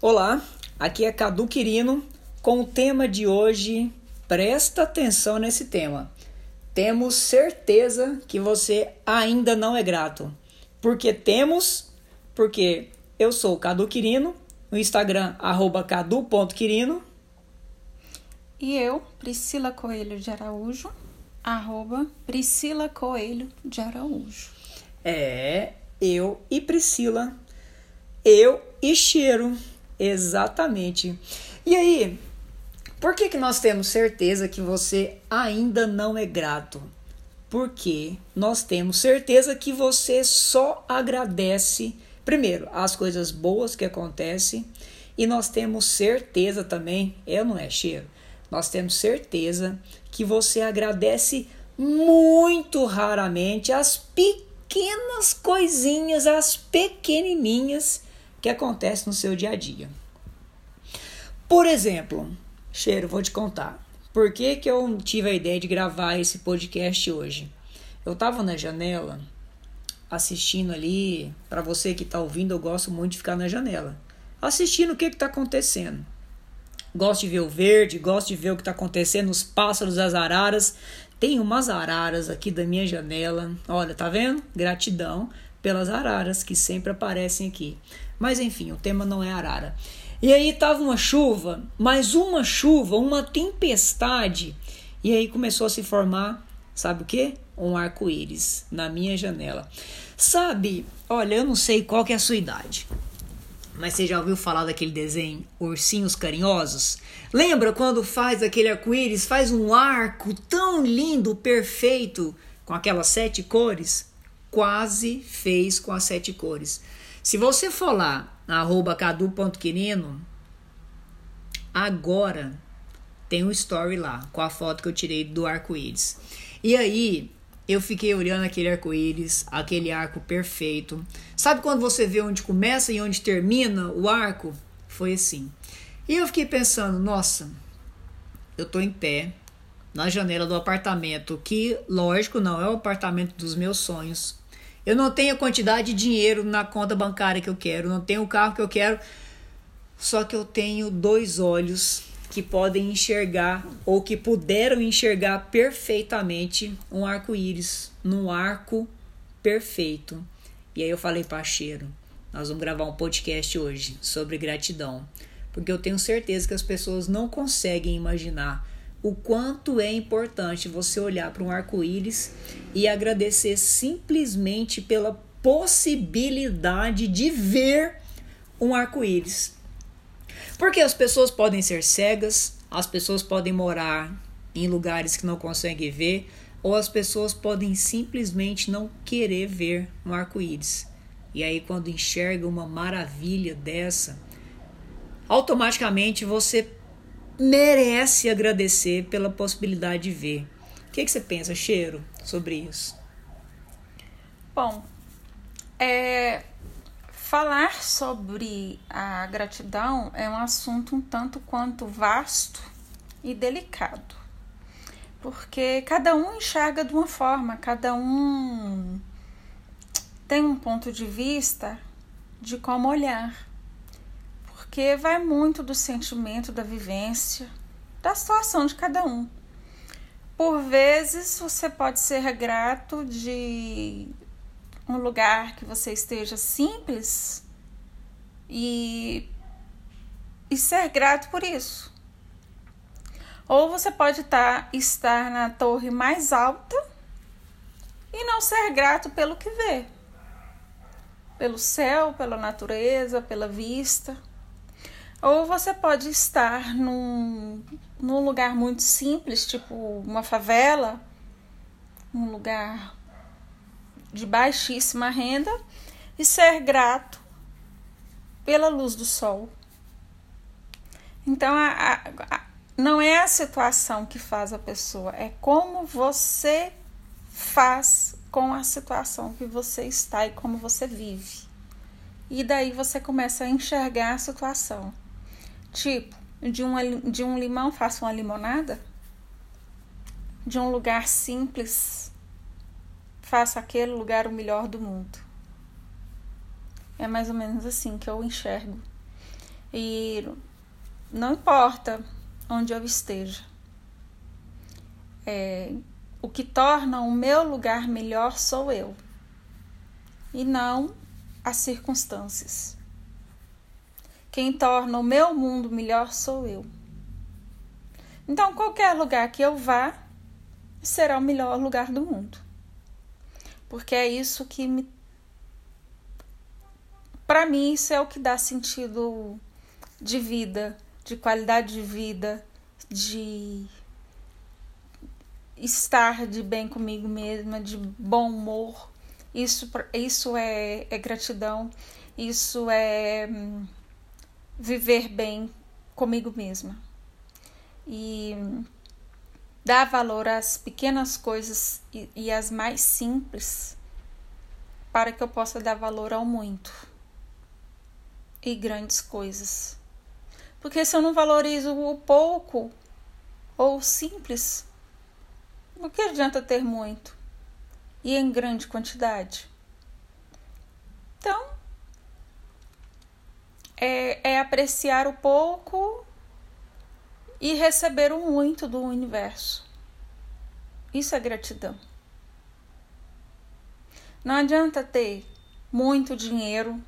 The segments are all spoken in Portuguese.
Olá, aqui é Cadu Quirino com o tema de hoje. Presta atenção nesse tema. Temos certeza que você ainda não é grato. Porque temos, porque eu sou Cadu Quirino, no Instagram arroba cadu.quirino. E eu, Priscila Coelho de Araújo, arroba Priscila Coelho de Araújo. É, eu e Priscila. Eu e Cheiro. Exatamente. E aí, por que, que nós temos certeza que você ainda não é grato? Porque nós temos certeza que você só agradece, primeiro, as coisas boas que acontecem, e nós temos certeza também, eu não é cheiro, nós temos certeza que você agradece muito raramente as pequenas coisinhas, as pequenininhas que acontecem no seu dia a dia. Por exemplo, Cheiro, vou te contar. Por que, que eu tive a ideia de gravar esse podcast hoje? Eu tava na janela assistindo ali, para você que tá ouvindo, eu gosto muito de ficar na janela, assistindo o que que tá acontecendo. Gosto de ver o verde, gosto de ver o que tá acontecendo, os pássaros, as araras. Tem umas araras aqui da minha janela. Olha, tá vendo? Gratidão pelas araras que sempre aparecem aqui. Mas enfim, o tema não é arara. E aí tava uma chuva, mais uma chuva, uma tempestade. E aí começou a se formar, sabe o que? Um arco-íris na minha janela. Sabe, olha, eu não sei qual que é a sua idade. Mas você já ouviu falar daquele desenho Ursinhos Carinhosos? Lembra quando faz aquele arco-íris, faz um arco tão lindo, perfeito, com aquelas sete cores? Quase fez com as sete cores. Se você for lá arroba cadu.quirino, agora tem um story lá com a foto que eu tirei do arco-íris. E aí eu fiquei olhando aquele arco-íris, aquele arco perfeito. Sabe quando você vê onde começa e onde termina o arco? Foi assim. E eu fiquei pensando, nossa, eu tô em pé na janela do apartamento, que lógico não é o apartamento dos meus sonhos, eu não tenho a quantidade de dinheiro na conta bancária que eu quero, não tenho o carro que eu quero, só que eu tenho dois olhos que podem enxergar ou que puderam enxergar perfeitamente um arco-íris num arco perfeito. E aí eu falei para Cheiro, nós vamos gravar um podcast hoje sobre gratidão, porque eu tenho certeza que as pessoas não conseguem imaginar o quanto é importante você olhar para um arco-íris e agradecer simplesmente pela possibilidade de ver um arco-íris. Porque as pessoas podem ser cegas, as pessoas podem morar em lugares que não conseguem ver, ou as pessoas podem simplesmente não querer ver um arco-íris. E aí, quando enxerga uma maravilha dessa, automaticamente você merece agradecer pela possibilidade de ver. O que, que você pensa, Cheiro, sobre isso? Bom, é, falar sobre a gratidão é um assunto um tanto quanto vasto e delicado, porque cada um enxerga de uma forma, cada um tem um ponto de vista de como olhar porque vai muito do sentimento, da vivência, da situação de cada um. Por vezes você pode ser grato de um lugar que você esteja simples e, e ser grato por isso. Ou você pode tá, estar na torre mais alta e não ser grato pelo que vê, pelo céu, pela natureza, pela vista. Ou você pode estar num, num lugar muito simples, tipo uma favela, um lugar de baixíssima renda, e ser grato pela luz do sol. Então, a, a, a, não é a situação que faz a pessoa, é como você faz com a situação que você está e como você vive. E daí você começa a enxergar a situação. Tipo, de, uma, de um limão faço uma limonada? De um lugar simples, faça aquele lugar o melhor do mundo. É mais ou menos assim que eu enxergo. E não importa onde eu esteja. É, o que torna o meu lugar melhor sou eu e não as circunstâncias. Quem torna o meu mundo melhor sou eu. Então, qualquer lugar que eu vá será o melhor lugar do mundo. Porque é isso que me. Para mim, isso é o que dá sentido de vida, de qualidade de vida, de estar de bem comigo mesma, de bom humor. Isso, isso é, é gratidão, isso é hum, viver bem comigo mesma. E dar valor às pequenas coisas e, e às mais simples para que eu possa dar valor ao muito e grandes coisas. Porque se eu não valorizo o pouco ou o simples, o que adianta ter muito e em grande quantidade? Então, é, é apreciar o pouco e receber o muito do universo. Isso é gratidão. Não adianta ter muito dinheiro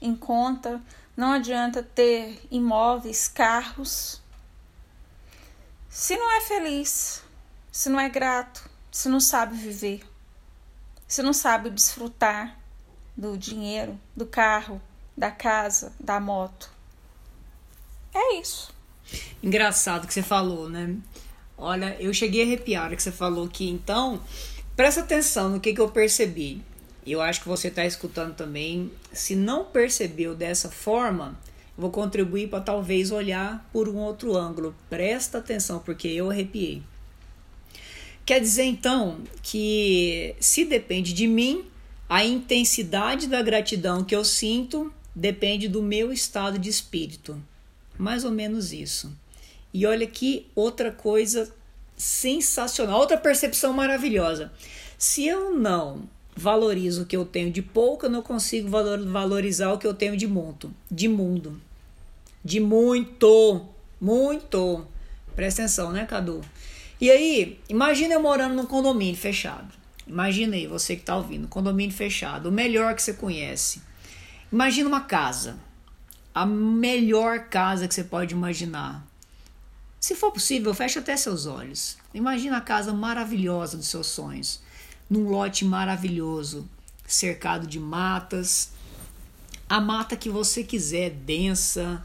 em conta, não adianta ter imóveis, carros, se não é feliz, se não é grato, se não sabe viver, se não sabe desfrutar do dinheiro, do carro, da casa, da moto. É isso. Engraçado que você falou, né? Olha, eu cheguei a arrepiar que você falou que então, presta atenção no que, que eu percebi. Eu acho que você está escutando também. Se não percebeu dessa forma, vou contribuir para talvez olhar por um outro ângulo. Presta atenção, porque eu arrepiei. Quer dizer então que se depende de mim, a intensidade da gratidão que eu sinto depende do meu estado de espírito. Mais ou menos isso. E olha aqui outra coisa sensacional, outra percepção maravilhosa. Se eu não valorizo o que eu tenho de pouco, eu não consigo valorizar o que eu tenho de muito, de mundo. De muito, muito. Presta atenção, né, Cadu? E aí, imagina eu morando num condomínio fechado. Imagina aí, você que está ouvindo, condomínio fechado, o melhor que você conhece. Imagina uma casa, a melhor casa que você pode imaginar. Se for possível, feche até seus olhos. Imagina a casa maravilhosa dos seus sonhos, num lote maravilhoso, cercado de matas. A mata que você quiser, densa,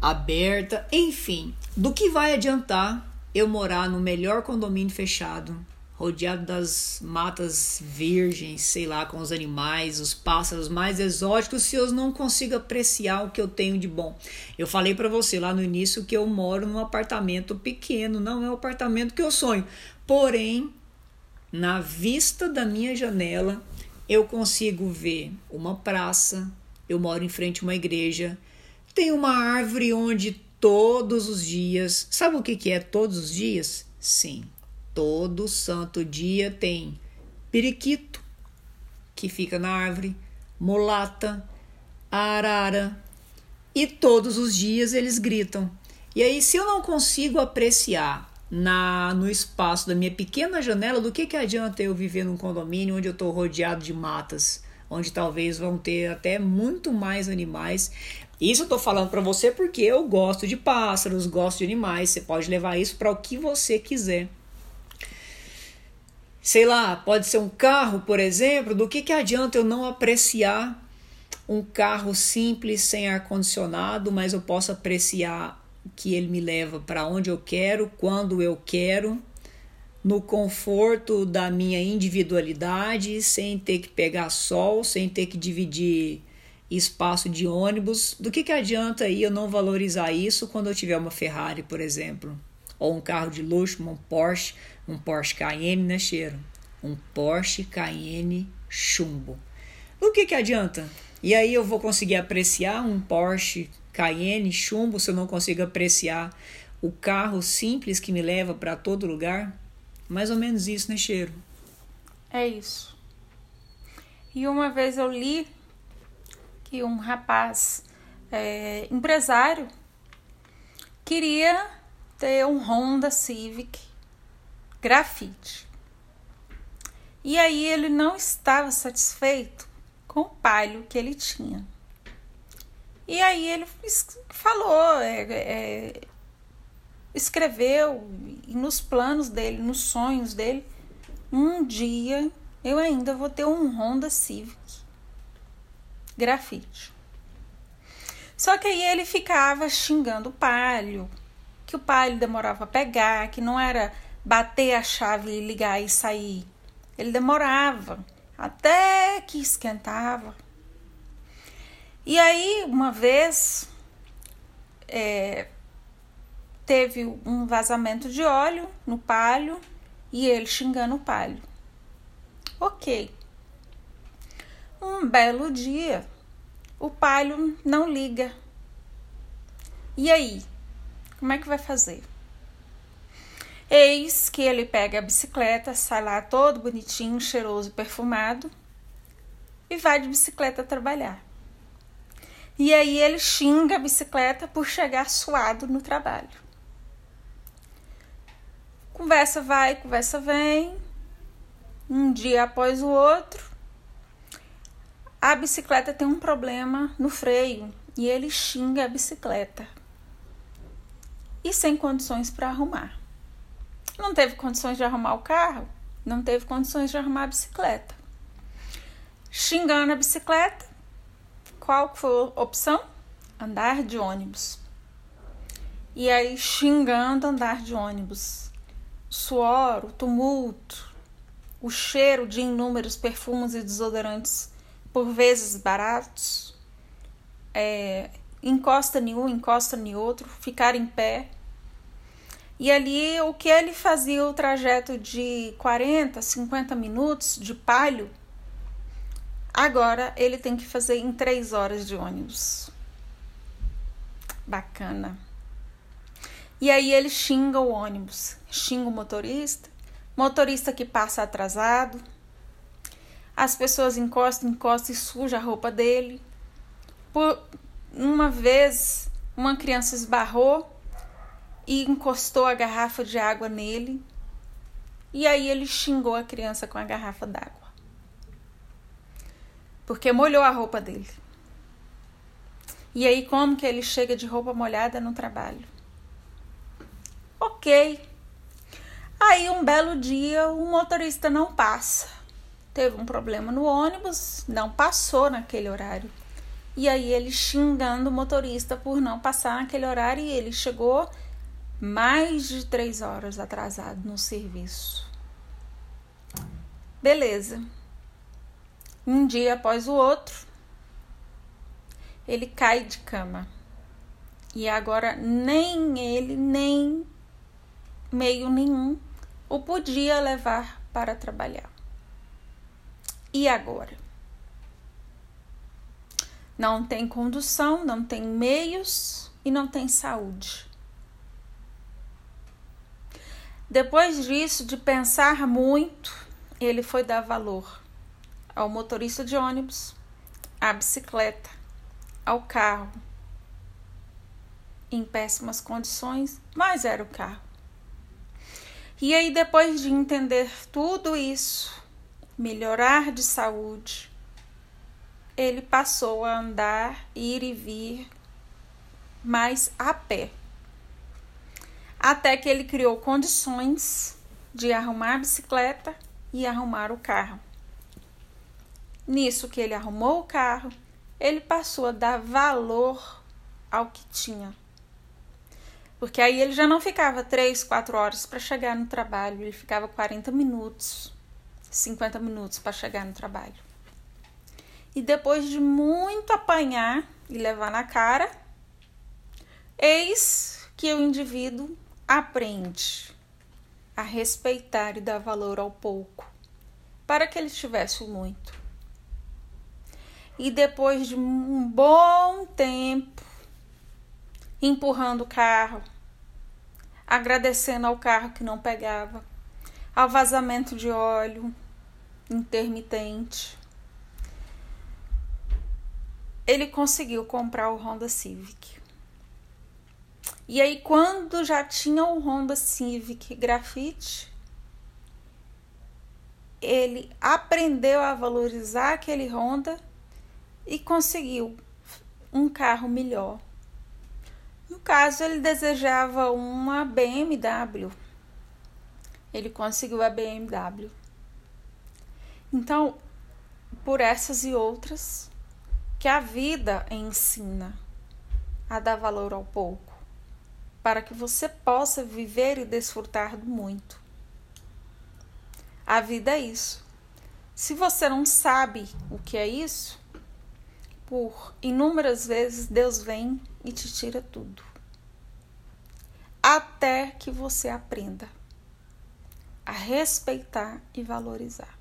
aberta, enfim. Do que vai adiantar eu morar no melhor condomínio fechado, rodeado das matas virgens, sei lá, com os animais, os pássaros mais exóticos, se eu não consigo apreciar o que eu tenho de bom. Eu falei para você lá no início que eu moro num apartamento pequeno, não é o apartamento que eu sonho. Porém, na vista da minha janela, eu consigo ver uma praça, eu moro em frente a uma igreja, tem uma árvore onde todos os dias, sabe o que, que é todos os dias? Sim, Todo santo dia tem periquito, que fica na árvore, mulata, arara, e todos os dias eles gritam. E aí, se eu não consigo apreciar na no espaço da minha pequena janela, do que, que adianta eu viver num condomínio onde eu estou rodeado de matas, onde talvez vão ter até muito mais animais. Isso eu estou falando para você porque eu gosto de pássaros, gosto de animais. Você pode levar isso para o que você quiser sei lá, pode ser um carro, por exemplo, do que, que adianta eu não apreciar um carro simples, sem ar-condicionado, mas eu posso apreciar que ele me leva para onde eu quero, quando eu quero, no conforto da minha individualidade, sem ter que pegar sol, sem ter que dividir espaço de ônibus. Do que, que adianta aí eu não valorizar isso quando eu tiver uma Ferrari, por exemplo? Ou um carro de luxo, um Porsche, um Porsche Cayenne, né, cheiro? Um Porsche Cayenne chumbo. O que que adianta? E aí eu vou conseguir apreciar um Porsche Cayenne chumbo se eu não consigo apreciar o carro simples que me leva para todo lugar? Mais ou menos isso, né, cheiro? É isso. E uma vez eu li que um rapaz é, empresário queria ter um Honda Civic grafite. E aí ele não estava satisfeito com o palio que ele tinha. E aí ele falou, é, é, escreveu nos planos dele, nos sonhos dele, um dia eu ainda vou ter um Honda Civic grafite. Só que aí ele ficava xingando o palio, que o palio demorava a pegar, que não era bater a chave e ligar e sair. Ele demorava até que esquentava. E aí, uma vez, é, teve um vazamento de óleo no palio e ele xingando o palio. Ok. Um belo dia, o palio não liga. E aí? Como é que vai fazer? Eis que ele pega a bicicleta, sai lá todo bonitinho, cheiroso, perfumado e vai de bicicleta trabalhar. E aí ele xinga a bicicleta por chegar suado no trabalho. Conversa vai, conversa vem. Um dia após o outro, a bicicleta tem um problema no freio e ele xinga a bicicleta. E sem condições para arrumar. Não teve condições de arrumar o carro, não teve condições de arrumar a bicicleta. Xingando a bicicleta, qual foi a opção? Andar de ônibus. E aí xingando andar de ônibus. Suor, o tumulto, o cheiro de inúmeros perfumes e desodorantes, por vezes baratos, é, encosta em um, encosta em outro, ficar em pé. E ali o que ele fazia o trajeto de 40, 50 minutos de palio, Agora ele tem que fazer em três horas de ônibus. Bacana. E aí ele xinga o ônibus, xinga o motorista, motorista que passa atrasado. As pessoas encostam, encostam e suja a roupa dele. Por uma vez, uma criança esbarrou e encostou a garrafa de água nele. E aí ele xingou a criança com a garrafa d'água porque molhou a roupa dele. E aí, como que ele chega de roupa molhada no trabalho? Ok. Aí, um belo dia, o motorista não passa. Teve um problema no ônibus, não passou naquele horário. E aí, ele xingando o motorista por não passar naquele horário, e ele chegou mais de três horas atrasado no serviço. Beleza um dia após o outro, ele cai de cama. E agora nem ele, nem meio nenhum o podia levar para trabalhar. E agora? Não tem condução, não tem meios e não tem saúde. Depois disso, de pensar muito, ele foi dar valor ao motorista de ônibus, à bicicleta, ao carro. Em péssimas condições, mas era o carro. E aí, depois de entender tudo isso, melhorar de saúde, ele passou a andar, ir e vir mais a pé. Até que ele criou condições de arrumar a bicicleta e arrumar o carro. Nisso que ele arrumou o carro, ele passou a dar valor ao que tinha. Porque aí ele já não ficava 3, 4 horas para chegar no trabalho, ele ficava 40 minutos, 50 minutos para chegar no trabalho. E depois de muito apanhar e levar na cara, eis que o indivíduo aprende a respeitar e dar valor ao pouco, para que ele tivesse o muito. E depois de um bom tempo empurrando o carro, agradecendo ao carro que não pegava, ao vazamento de óleo intermitente, ele conseguiu comprar o Honda Civic. E aí, quando já tinha o Honda Civic Grafite, ele aprendeu a valorizar aquele Honda e conseguiu um carro melhor. No caso, ele desejava uma BMW. Ele conseguiu a BMW. Então, por essas e outras, que a vida ensina a dar valor ao pouco, para que você possa viver e desfrutar do muito. A vida é isso. Se você não sabe o que é isso, por inúmeras vezes Deus vem e te tira tudo. Até que você aprenda a respeitar e valorizar.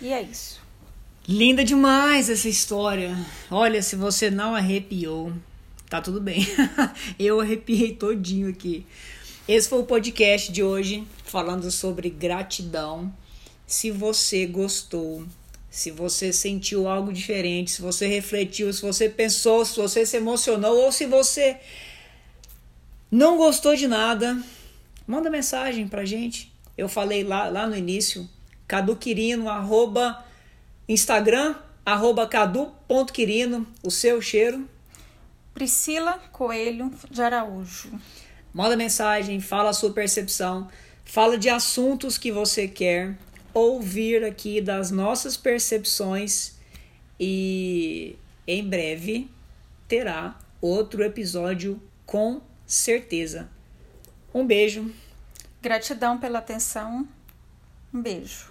E é isso. Linda demais essa história. Olha, se você não arrepiou, tá tudo bem. Eu arrepiei todinho aqui. Esse foi o podcast de hoje, falando sobre gratidão. Se você gostou, se você sentiu algo diferente, se você refletiu, se você pensou, se você se emocionou ou se você não gostou de nada, manda mensagem pra gente. Eu falei lá, lá no início, caduquirino, arroba Instagram, arroba cadu.quirino, o seu cheiro. Priscila Coelho de Araújo manda mensagem, fala a sua percepção, fala de assuntos que você quer ouvir aqui das nossas percepções e em breve terá outro episódio com certeza. Um beijo. Gratidão pela atenção. Um beijo.